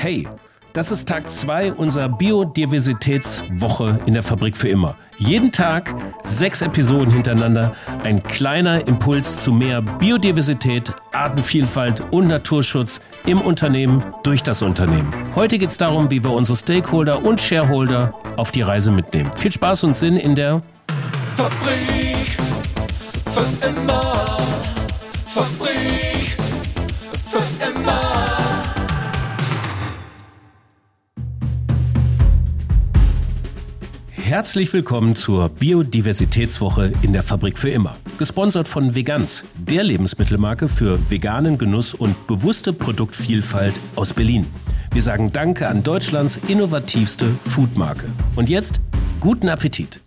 Hey, das ist Tag 2 unserer Biodiversitätswoche in der Fabrik für immer. Jeden Tag sechs Episoden hintereinander, ein kleiner Impuls zu mehr Biodiversität, Artenvielfalt und Naturschutz im Unternehmen durch das Unternehmen. Heute geht es darum, wie wir unsere Stakeholder und Shareholder auf die Reise mitnehmen. Viel Spaß und Sinn in der Fabrik für immer. Fabrik Herzlich willkommen zur Biodiversitätswoche in der Fabrik für immer. Gesponsert von Veganz, der Lebensmittelmarke für veganen Genuss und bewusste Produktvielfalt aus Berlin. Wir sagen Danke an Deutschlands innovativste Foodmarke. Und jetzt guten Appetit.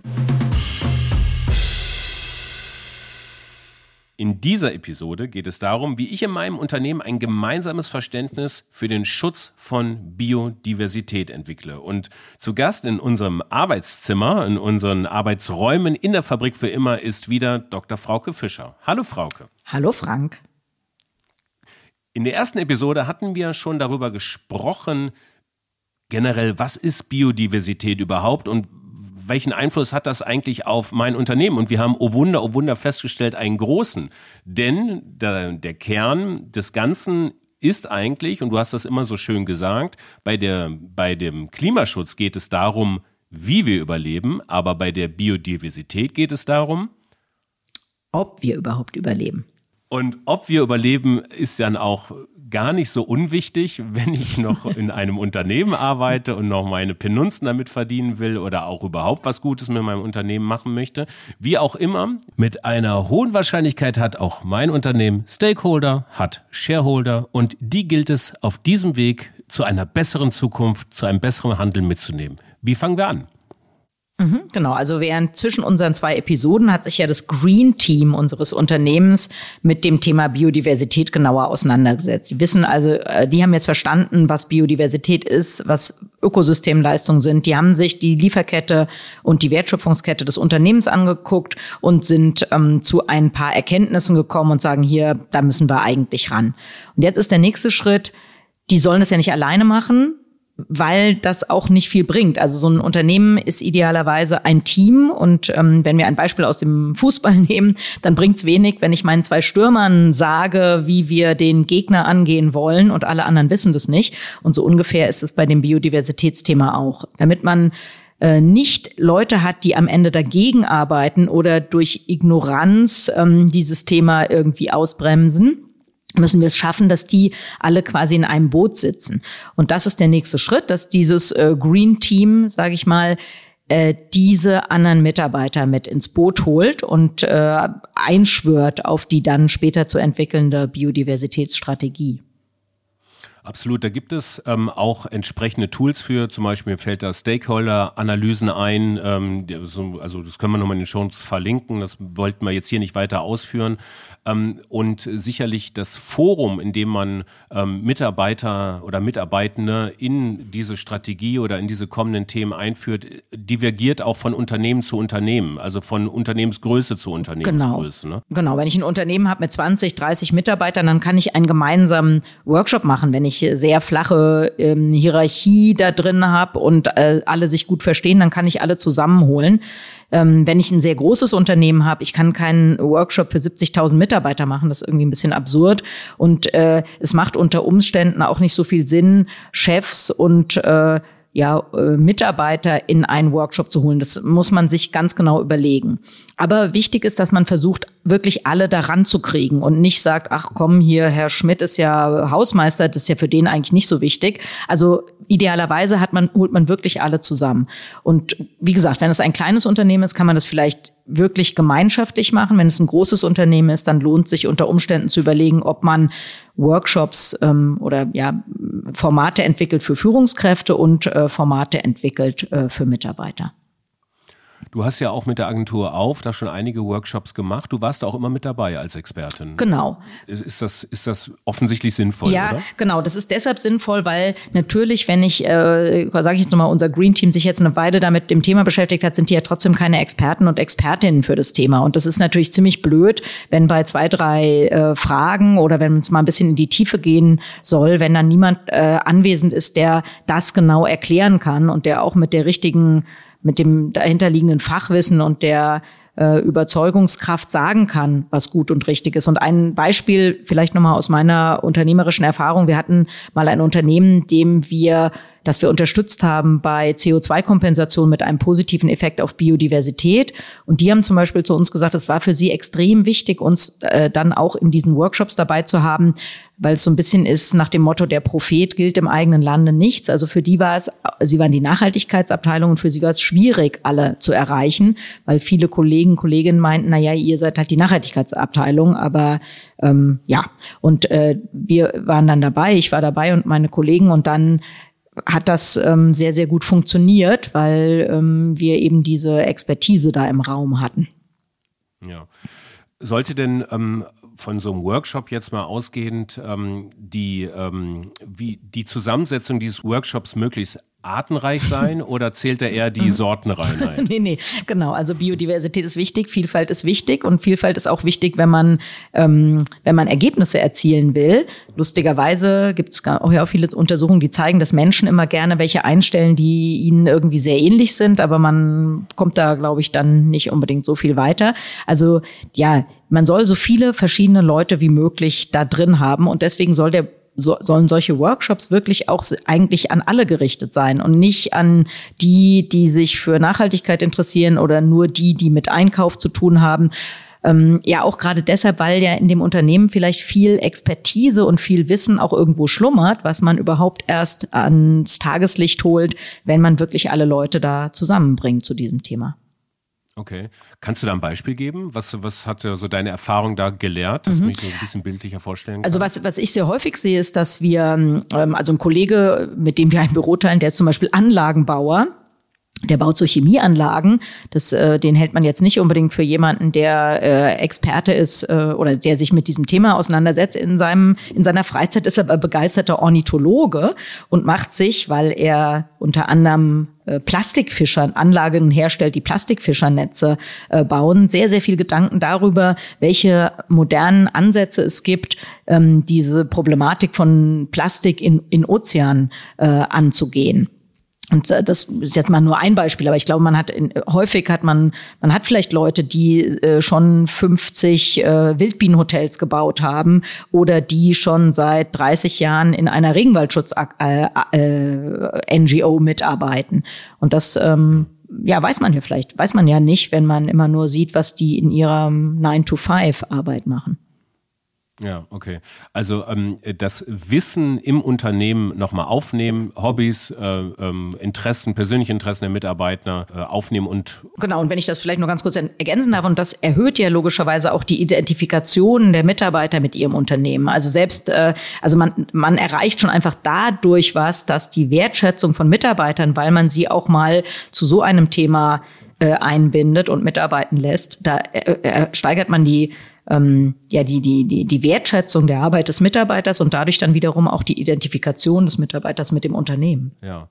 In dieser Episode geht es darum, wie ich in meinem Unternehmen ein gemeinsames Verständnis für den Schutz von Biodiversität entwickle. Und zu Gast in unserem Arbeitszimmer, in unseren Arbeitsräumen in der Fabrik für immer ist wieder Dr. Frauke Fischer. Hallo Frauke. Hallo Frank. In der ersten Episode hatten wir schon darüber gesprochen, generell, was ist Biodiversität überhaupt und welchen Einfluss hat das eigentlich auf mein Unternehmen? Und wir haben, oh Wunder, oh Wunder, festgestellt, einen großen. Denn der, der Kern des Ganzen ist eigentlich, und du hast das immer so schön gesagt, bei, der, bei dem Klimaschutz geht es darum, wie wir überleben, aber bei der Biodiversität geht es darum, Ob wir überhaupt überleben. Und ob wir überleben, ist dann auch gar nicht so unwichtig, wenn ich noch in einem Unternehmen arbeite und noch meine Penunzen damit verdienen will oder auch überhaupt was Gutes mit meinem Unternehmen machen möchte. Wie auch immer, mit einer hohen Wahrscheinlichkeit hat auch mein Unternehmen Stakeholder, hat Shareholder und die gilt es auf diesem Weg zu einer besseren Zukunft, zu einem besseren Handeln mitzunehmen. Wie fangen wir an? Mhm, genau, also während zwischen unseren zwei Episoden hat sich ja das Green Team unseres Unternehmens mit dem Thema Biodiversität genauer auseinandergesetzt. Die wissen also, äh, die haben jetzt verstanden, was Biodiversität ist, was Ökosystemleistungen sind. Die haben sich die Lieferkette und die Wertschöpfungskette des Unternehmens angeguckt und sind ähm, zu ein paar Erkenntnissen gekommen und sagen, hier, da müssen wir eigentlich ran. Und jetzt ist der nächste Schritt, die sollen das ja nicht alleine machen, weil das auch nicht viel bringt. Also so ein Unternehmen ist idealerweise ein Team und ähm, wenn wir ein Beispiel aus dem Fußball nehmen, dann bringt es wenig, wenn ich meinen zwei Stürmern sage, wie wir den Gegner angehen wollen und alle anderen wissen das nicht. Und so ungefähr ist es bei dem Biodiversitätsthema auch. Damit man äh, nicht Leute hat, die am Ende dagegen arbeiten oder durch Ignoranz ähm, dieses Thema irgendwie ausbremsen, müssen wir es schaffen, dass die alle quasi in einem Boot sitzen. Und das ist der nächste Schritt, dass dieses äh, Green Team, sage ich mal, äh, diese anderen Mitarbeiter mit ins Boot holt und äh, einschwört auf die dann später zu entwickelnde Biodiversitätsstrategie. Absolut, da gibt es ähm, auch entsprechende Tools für, zum Beispiel fällt da Stakeholder-Analysen ein, ähm, also das können wir nochmal in den Shows verlinken, das wollten wir jetzt hier nicht weiter ausführen. Ähm, und sicherlich das Forum, in dem man ähm, Mitarbeiter oder Mitarbeitende in diese Strategie oder in diese kommenden Themen einführt, divergiert auch von Unternehmen zu Unternehmen, also von Unternehmensgröße zu Unternehmensgröße. Ne? Genau, wenn ich ein Unternehmen habe mit 20, 30 Mitarbeitern, dann kann ich einen gemeinsamen Workshop machen, wenn ich sehr flache ähm, Hierarchie da drin habe und äh, alle sich gut verstehen, dann kann ich alle zusammenholen. Ähm, wenn ich ein sehr großes Unternehmen habe, ich kann keinen Workshop für 70.000 Mitarbeiter machen, das ist irgendwie ein bisschen absurd. Und äh, es macht unter Umständen auch nicht so viel Sinn, Chefs und äh, ja, äh, Mitarbeiter in einen Workshop zu holen. Das muss man sich ganz genau überlegen. Aber wichtig ist, dass man versucht, wirklich alle daran zu kriegen und nicht sagt, ach komm, hier, Herr Schmidt ist ja Hausmeister, das ist ja für den eigentlich nicht so wichtig. Also idealerweise hat man, holt man wirklich alle zusammen. Und wie gesagt, wenn es ein kleines Unternehmen ist, kann man das vielleicht wirklich gemeinschaftlich machen. Wenn es ein großes Unternehmen ist, dann lohnt sich unter Umständen zu überlegen, ob man Workshops ähm, oder ja Formate entwickelt für Führungskräfte und äh, Formate entwickelt äh, für Mitarbeiter. Du hast ja auch mit der Agentur auf da schon einige Workshops gemacht. Du warst auch immer mit dabei als Expertin. Genau. Ist, ist das, ist das offensichtlich sinnvoll, ja, oder? genau. Das ist deshalb sinnvoll, weil natürlich, wenn ich, äh, sage ich jetzt nochmal, unser Green Team sich jetzt eine Weile damit dem Thema beschäftigt hat, sind die ja trotzdem keine Experten und Expertinnen für das Thema. Und das ist natürlich ziemlich blöd, wenn bei zwei, drei äh, Fragen oder wenn es mal ein bisschen in die Tiefe gehen soll, wenn dann niemand äh, anwesend ist, der das genau erklären kann und der auch mit der richtigen, mit dem dahinterliegenden Fachwissen und der äh, Überzeugungskraft sagen kann, was gut und richtig ist. Und ein Beispiel vielleicht nochmal aus meiner unternehmerischen Erfahrung. Wir hatten mal ein Unternehmen, dem wir das wir unterstützt haben bei CO2-Kompensation mit einem positiven Effekt auf Biodiversität. Und die haben zum Beispiel zu uns gesagt, es war für sie extrem wichtig, uns äh, dann auch in diesen Workshops dabei zu haben, weil es so ein bisschen ist nach dem Motto, der Prophet gilt im eigenen Lande nichts. Also für die war es, sie waren die Nachhaltigkeitsabteilung und für sie war es schwierig, alle zu erreichen, weil viele Kollegen, Kolleginnen meinten, na ja, ihr seid halt die Nachhaltigkeitsabteilung, aber ähm, ja. Und äh, wir waren dann dabei, ich war dabei und meine Kollegen und dann hat das ähm, sehr, sehr gut funktioniert, weil ähm, wir eben diese Expertise da im Raum hatten. Ja. Sollte denn ähm, von so einem Workshop jetzt mal ausgehend ähm, die, ähm, wie die Zusammensetzung dieses Workshops möglichst artenreich sein oder zählt da eher die Sortenreihen ein? nee, nee, genau. Also Biodiversität ist wichtig, Vielfalt ist wichtig und Vielfalt ist auch wichtig, wenn man, ähm, wenn man Ergebnisse erzielen will. Lustigerweise gibt es auch ja auch viele Untersuchungen, die zeigen, dass Menschen immer gerne welche einstellen, die ihnen irgendwie sehr ähnlich sind, aber man kommt da, glaube ich, dann nicht unbedingt so viel weiter. Also ja, man soll so viele verschiedene Leute wie möglich da drin haben und deswegen soll der so, sollen solche Workshops wirklich auch eigentlich an alle gerichtet sein und nicht an die, die sich für Nachhaltigkeit interessieren oder nur die, die mit Einkauf zu tun haben. Ähm, ja, auch gerade deshalb, weil ja in dem Unternehmen vielleicht viel Expertise und viel Wissen auch irgendwo schlummert, was man überhaupt erst ans Tageslicht holt, wenn man wirklich alle Leute da zusammenbringt zu diesem Thema. Okay. Kannst du da ein Beispiel geben? Was, was hat so deine Erfahrung da gelehrt, dass mhm. mich so ein bisschen bildlicher vorstellen also kann? Also was, was ich sehr häufig sehe, ist, dass wir, ähm, also ein Kollege, mit dem wir ein Büro teilen, der ist zum Beispiel Anlagenbauer, der baut so Chemieanlagen. Das, äh, den hält man jetzt nicht unbedingt für jemanden, der äh, Experte ist äh, oder der sich mit diesem Thema auseinandersetzt. In seinem in seiner Freizeit ist er aber begeisterter Ornithologe und macht sich, weil er unter anderem äh, Plastikfischern Anlagen herstellt, die Plastikfischernetze äh, bauen, sehr sehr viel Gedanken darüber, welche modernen Ansätze es gibt, ähm, diese Problematik von Plastik in in Ozean äh, anzugehen. Und äh, das ist jetzt mal nur ein Beispiel, aber ich glaube, man hat in, häufig hat man, man hat vielleicht Leute, die äh, schon 50 äh, Wildbienenhotels gebaut haben oder die schon seit 30 Jahren in einer Regenwaldschutz-NGO äh, mitarbeiten. Und das ähm, ja, weiß man ja vielleicht, weiß man ja nicht, wenn man immer nur sieht, was die in ihrer 9-to-5-Arbeit machen. Ja, okay. Also ähm, das Wissen im Unternehmen nochmal aufnehmen, Hobbys, äh, ähm, Interessen, persönliche Interessen der Mitarbeiter äh, aufnehmen und genau. Und wenn ich das vielleicht noch ganz kurz ergänzen darf, und das erhöht ja logischerweise auch die Identifikation der Mitarbeiter mit ihrem Unternehmen. Also selbst, äh, also man man erreicht schon einfach dadurch was, dass die Wertschätzung von Mitarbeitern, weil man sie auch mal zu so einem Thema äh, einbindet und mitarbeiten lässt, da äh, äh, steigert man die ähm, ja die, die, die, die Wertschätzung der Arbeit des Mitarbeiters und dadurch dann wiederum auch die Identifikation des Mitarbeiters mit dem Unternehmen. Ja.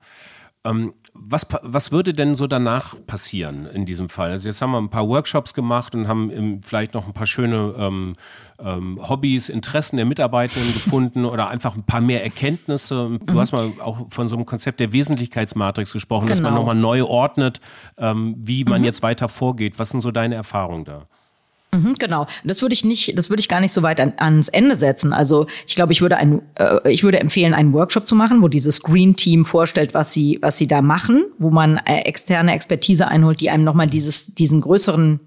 Ähm, was, was würde denn so danach passieren in diesem Fall? Also jetzt haben wir ein paar Workshops gemacht und haben vielleicht noch ein paar schöne ähm, ähm, Hobbys, Interessen der Mitarbeitenden gefunden oder einfach ein paar mehr Erkenntnisse. Du mhm. hast mal auch von so einem Konzept der Wesentlichkeitsmatrix gesprochen, genau. dass man genau. nochmal neu ordnet, ähm, wie man mhm. jetzt weiter vorgeht. Was sind so deine Erfahrungen da? Mhm, genau. Das würde ich nicht, das würde ich gar nicht so weit an, ans Ende setzen. Also ich glaube, ich würde ein, äh, ich würde empfehlen, einen Workshop zu machen, wo dieses Green Team vorstellt, was sie, was sie da machen, wo man äh, externe Expertise einholt, die einem nochmal dieses, diesen größeren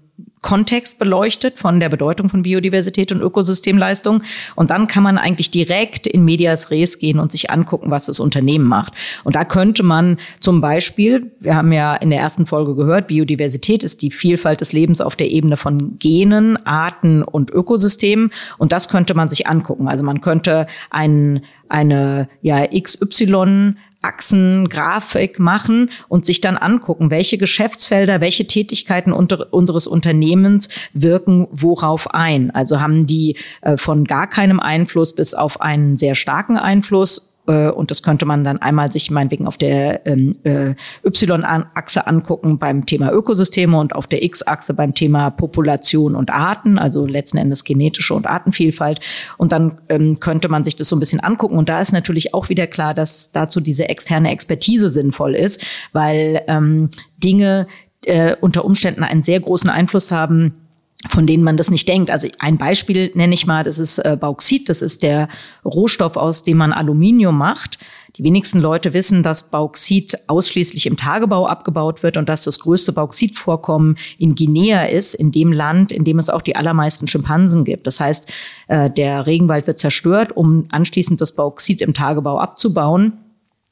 Kontext beleuchtet von der Bedeutung von Biodiversität und Ökosystemleistung. Und dann kann man eigentlich direkt in Medias Res gehen und sich angucken, was das Unternehmen macht. Und da könnte man zum Beispiel, wir haben ja in der ersten Folge gehört, Biodiversität ist die Vielfalt des Lebens auf der Ebene von Genen, Arten und Ökosystemen. Und das könnte man sich angucken. Also man könnte ein, eine ja, XY Achsengrafik machen und sich dann angucken, welche Geschäftsfelder, welche Tätigkeiten unter, unseres Unternehmens wirken worauf ein. Also haben die äh, von gar keinem Einfluss bis auf einen sehr starken Einfluss und das könnte man dann einmal sich meinetwegen auf der ähm, äh, Y-Achse angucken beim Thema Ökosysteme und auf der X-Achse beim Thema Population und Arten, also letzten Endes genetische und Artenvielfalt. Und dann ähm, könnte man sich das so ein bisschen angucken. Und da ist natürlich auch wieder klar, dass dazu diese externe Expertise sinnvoll ist, weil ähm, Dinge äh, unter Umständen einen sehr großen Einfluss haben von denen man das nicht denkt. Also ein Beispiel nenne ich mal, das ist äh, Bauxit, das ist der Rohstoff, aus dem man Aluminium macht. Die wenigsten Leute wissen, dass Bauxit ausschließlich im Tagebau abgebaut wird und dass das größte Bauxitvorkommen in Guinea ist, in dem Land, in dem es auch die allermeisten Schimpansen gibt. Das heißt, äh, der Regenwald wird zerstört, um anschließend das Bauxit im Tagebau abzubauen.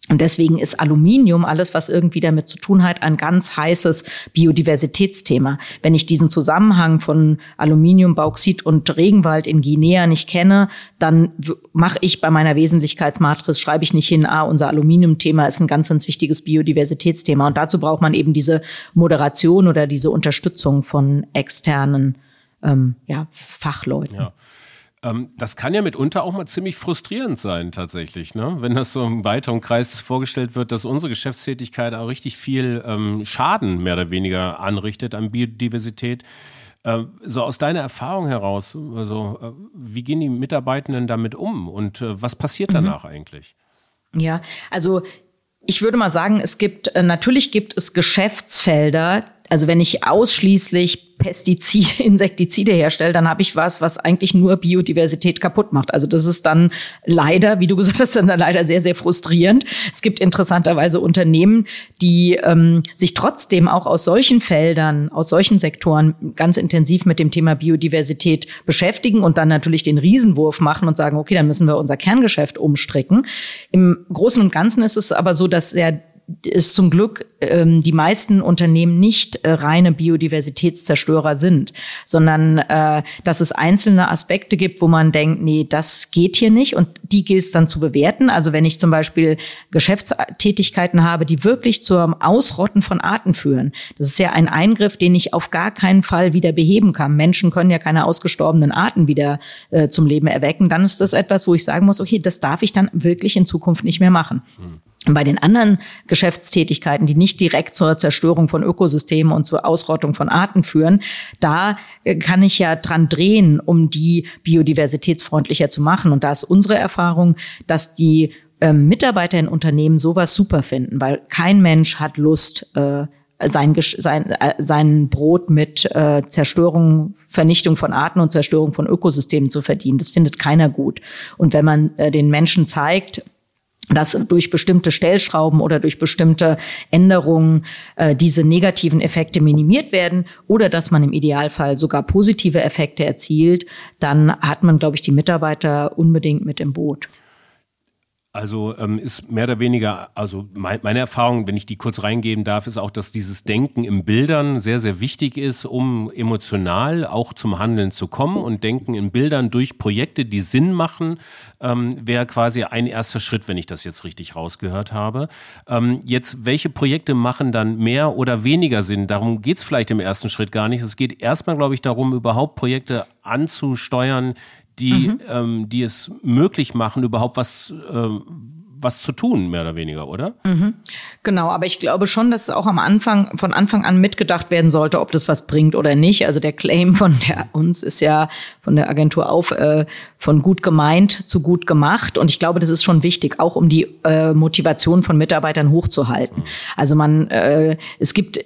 Und deswegen ist Aluminium, alles, was irgendwie damit zu tun hat, ein ganz heißes Biodiversitätsthema. Wenn ich diesen Zusammenhang von Aluminium, Bauxit und Regenwald in Guinea nicht kenne, dann mache ich bei meiner Wesentlichkeitsmatrix, schreibe ich nicht hin, ah, unser Aluminiumthema ist ein ganz, ganz wichtiges Biodiversitätsthema. Und dazu braucht man eben diese Moderation oder diese Unterstützung von externen ähm, ja, Fachleuten. Ja. Ähm, das kann ja mitunter auch mal ziemlich frustrierend sein, tatsächlich, ne? wenn das so im weiteren Kreis vorgestellt wird, dass unsere Geschäftstätigkeit auch richtig viel ähm, Schaden mehr oder weniger anrichtet an Biodiversität. Äh, so aus deiner Erfahrung heraus, also äh, wie gehen die Mitarbeitenden damit um und äh, was passiert mhm. danach mhm. eigentlich? Ja, also ich würde mal sagen, es gibt, äh, natürlich gibt es Geschäftsfelder, also wenn ich ausschließlich Pestizide, Insektizide herstelle, dann habe ich was, was eigentlich nur Biodiversität kaputt macht. Also das ist dann leider, wie du gesagt hast, dann leider sehr, sehr frustrierend. Es gibt interessanterweise Unternehmen, die ähm, sich trotzdem auch aus solchen Feldern, aus solchen Sektoren ganz intensiv mit dem Thema Biodiversität beschäftigen und dann natürlich den Riesenwurf machen und sagen, okay, dann müssen wir unser Kerngeschäft umstricken. Im Großen und Ganzen ist es aber so, dass sehr ist zum Glück ähm, die meisten Unternehmen nicht äh, reine Biodiversitätszerstörer sind, sondern äh, dass es einzelne Aspekte gibt, wo man denkt, nee, das geht hier nicht und die gilt es dann zu bewerten. Also wenn ich zum Beispiel Geschäftstätigkeiten habe, die wirklich zum Ausrotten von Arten führen, das ist ja ein Eingriff, den ich auf gar keinen Fall wieder beheben kann. Menschen können ja keine ausgestorbenen Arten wieder äh, zum Leben erwecken. Dann ist das etwas, wo ich sagen muss, okay, das darf ich dann wirklich in Zukunft nicht mehr machen. Hm. Bei den anderen Geschäftstätigkeiten, die nicht direkt zur Zerstörung von Ökosystemen und zur Ausrottung von Arten führen, da äh, kann ich ja dran drehen, um die biodiversitätsfreundlicher zu machen. Und da ist unsere Erfahrung, dass die ähm, Mitarbeiter in Unternehmen sowas super finden, weil kein Mensch hat Lust, äh, sein, sein, äh, sein Brot mit äh, Zerstörung, Vernichtung von Arten und Zerstörung von Ökosystemen zu verdienen. Das findet keiner gut. Und wenn man äh, den Menschen zeigt, dass durch bestimmte Stellschrauben oder durch bestimmte Änderungen äh, diese negativen Effekte minimiert werden oder dass man im Idealfall sogar positive Effekte erzielt, dann hat man, glaube ich, die Mitarbeiter unbedingt mit im Boot. Also ähm, ist mehr oder weniger, also mein, meine Erfahrung, wenn ich die kurz reingeben darf, ist auch, dass dieses Denken in Bildern sehr, sehr wichtig ist, um emotional auch zum Handeln zu kommen. Und Denken in Bildern durch Projekte, die Sinn machen, ähm, wäre quasi ein erster Schritt, wenn ich das jetzt richtig rausgehört habe. Ähm, jetzt, welche Projekte machen dann mehr oder weniger Sinn? Darum geht's vielleicht im ersten Schritt gar nicht. Es geht erstmal, glaube ich, darum, überhaupt Projekte anzusteuern, die, mhm. ähm, die es möglich machen, überhaupt was, äh, was zu tun, mehr oder weniger, oder? Mhm. Genau, aber ich glaube schon, dass es auch am Anfang, von Anfang an mitgedacht werden sollte, ob das was bringt oder nicht. Also der Claim von der, uns ist ja von der Agentur auf äh, von gut gemeint zu gut gemacht. Und ich glaube, das ist schon wichtig, auch um die äh, Motivation von Mitarbeitern hochzuhalten. Mhm. Also man, äh, es gibt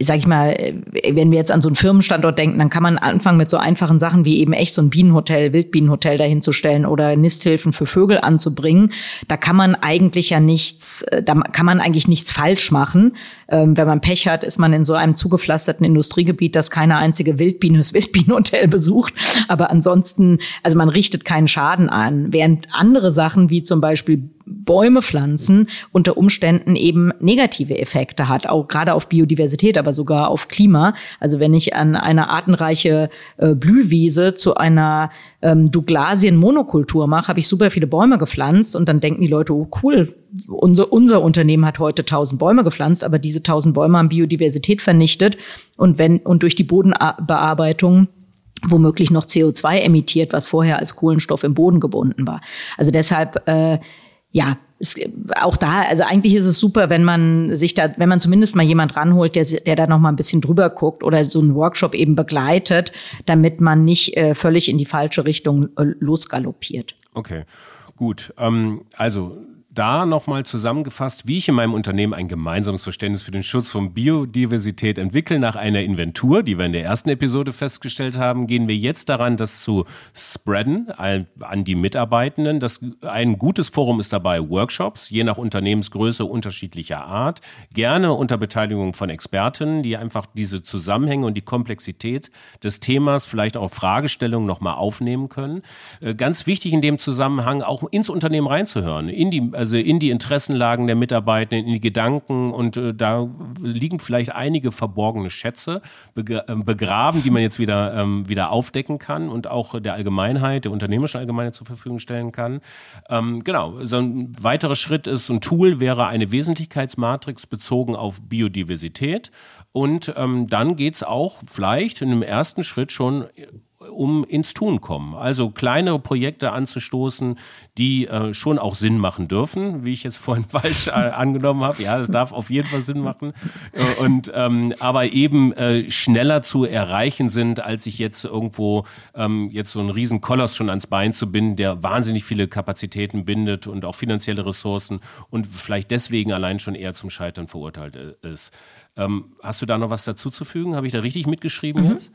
sag ich mal, wenn wir jetzt an so einen Firmenstandort denken, dann kann man anfangen mit so einfachen Sachen wie eben echt so ein Bienenhotel, Wildbienenhotel dahinzustellen oder Nisthilfen für Vögel anzubringen. Da kann man eigentlich ja nichts, da kann man eigentlich nichts falsch machen. Ähm, wenn man Pech hat, ist man in so einem zugepflasterten Industriegebiet, das keine einzige Wildbiene das Wildbienenhotel besucht. Aber ansonsten, also man richtet keinen Schaden an. Während andere Sachen wie zum Beispiel Bäume pflanzen unter Umständen eben negative Effekte hat, auch gerade auf Biodiversität, aber sogar auf Klima. Also wenn ich an eine artenreiche äh, Blühwiese zu einer ähm, Douglasien-Monokultur mache, habe ich super viele Bäume gepflanzt und dann denken die Leute, oh cool, unser, unser Unternehmen hat heute tausend Bäume gepflanzt, aber diese tausend Bäume haben Biodiversität vernichtet und wenn und durch die Bodenbearbeitung womöglich noch CO2 emittiert, was vorher als Kohlenstoff im Boden gebunden war. Also deshalb, äh, ja, es, auch da, also eigentlich ist es super, wenn man sich da, wenn man zumindest mal jemand ranholt, der, der da noch mal ein bisschen drüber guckt oder so einen Workshop eben begleitet, damit man nicht äh, völlig in die falsche Richtung äh, losgaloppiert. Okay, gut. Ähm, also da nochmal zusammengefasst, wie ich in meinem Unternehmen ein gemeinsames Verständnis für den Schutz von Biodiversität entwickle. Nach einer Inventur, die wir in der ersten Episode festgestellt haben, gehen wir jetzt daran, das zu spreaden an die Mitarbeitenden. Das, ein gutes Forum ist dabei Workshops, je nach Unternehmensgröße unterschiedlicher Art. Gerne unter Beteiligung von Expertinnen, die einfach diese Zusammenhänge und die Komplexität des Themas, vielleicht auch Fragestellungen nochmal aufnehmen können. Äh, ganz wichtig in dem Zusammenhang auch ins Unternehmen reinzuhören, in die also in die Interessenlagen der Mitarbeitenden, in die Gedanken und äh, da liegen vielleicht einige verborgene Schätze äh, begraben, die man jetzt wieder, ähm, wieder aufdecken kann und auch der Allgemeinheit, der unternehmerischen Allgemeinheit zur Verfügung stellen kann. Ähm, genau, so ein weiterer Schritt ist, ein Tool wäre eine Wesentlichkeitsmatrix bezogen auf Biodiversität. Und ähm, dann geht's auch vielleicht in einem ersten Schritt schon um ins Tun kommen. Also kleinere Projekte anzustoßen, die äh, schon auch Sinn machen dürfen, wie ich jetzt vorhin falsch äh, angenommen habe. Ja, das darf auf jeden Fall Sinn machen. Äh, und ähm, aber eben äh, schneller zu erreichen sind, als sich jetzt irgendwo ähm, jetzt so einen riesen Koloss schon ans Bein zu binden, der wahnsinnig viele Kapazitäten bindet und auch finanzielle Ressourcen und vielleicht deswegen allein schon eher zum Scheitern verurteilt äh, ist. Ähm, hast du da noch was dazu zu fügen? Habe ich da richtig mitgeschrieben mhm. jetzt?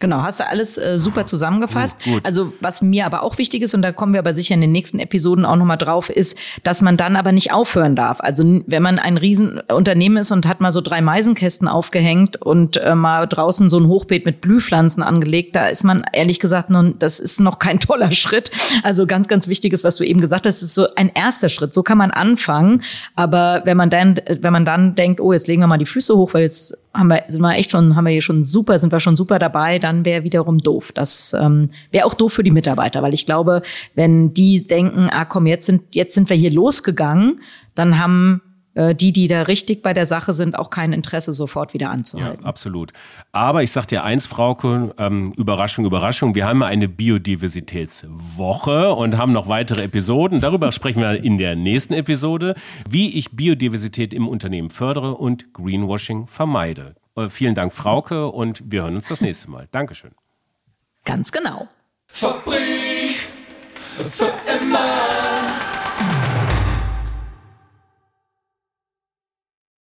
Genau, hast du alles äh, super zusammengefasst. Gut. Also was mir aber auch wichtig ist, und da kommen wir aber sicher in den nächsten Episoden auch nochmal drauf, ist, dass man dann aber nicht aufhören darf. Also wenn man ein Riesenunternehmen ist und hat mal so drei Meisenkästen aufgehängt und äh, mal draußen so ein Hochbeet mit Blühpflanzen angelegt, da ist man ehrlich gesagt, nun, das ist noch kein toller Schritt. Also ganz, ganz wichtig ist, was du eben gesagt hast, ist so ein erster Schritt. So kann man anfangen. Aber wenn man dann, wenn man dann denkt, oh, jetzt legen wir mal die Füße hoch, weil jetzt haben wir, sind wir echt schon, haben wir hier schon super, sind wir schon super dabei, dann wäre wiederum doof. Das ähm, wäre auch doof für die Mitarbeiter, weil ich glaube, wenn die denken, ah komm, jetzt sind, jetzt sind wir hier losgegangen, dann haben äh, die, die da richtig bei der Sache sind, auch kein Interesse, sofort wieder anzuhalten. Ja, absolut. Aber ich sag dir eins, Frauke, ähm, Überraschung, Überraschung, wir haben eine Biodiversitätswoche und haben noch weitere Episoden. Darüber sprechen wir in der nächsten Episode, wie ich Biodiversität im Unternehmen fördere und Greenwashing vermeide. Äh, vielen Dank, Frauke, und wir hören uns das nächste Mal. Dankeschön. Ganz genau. Fabrik für immer.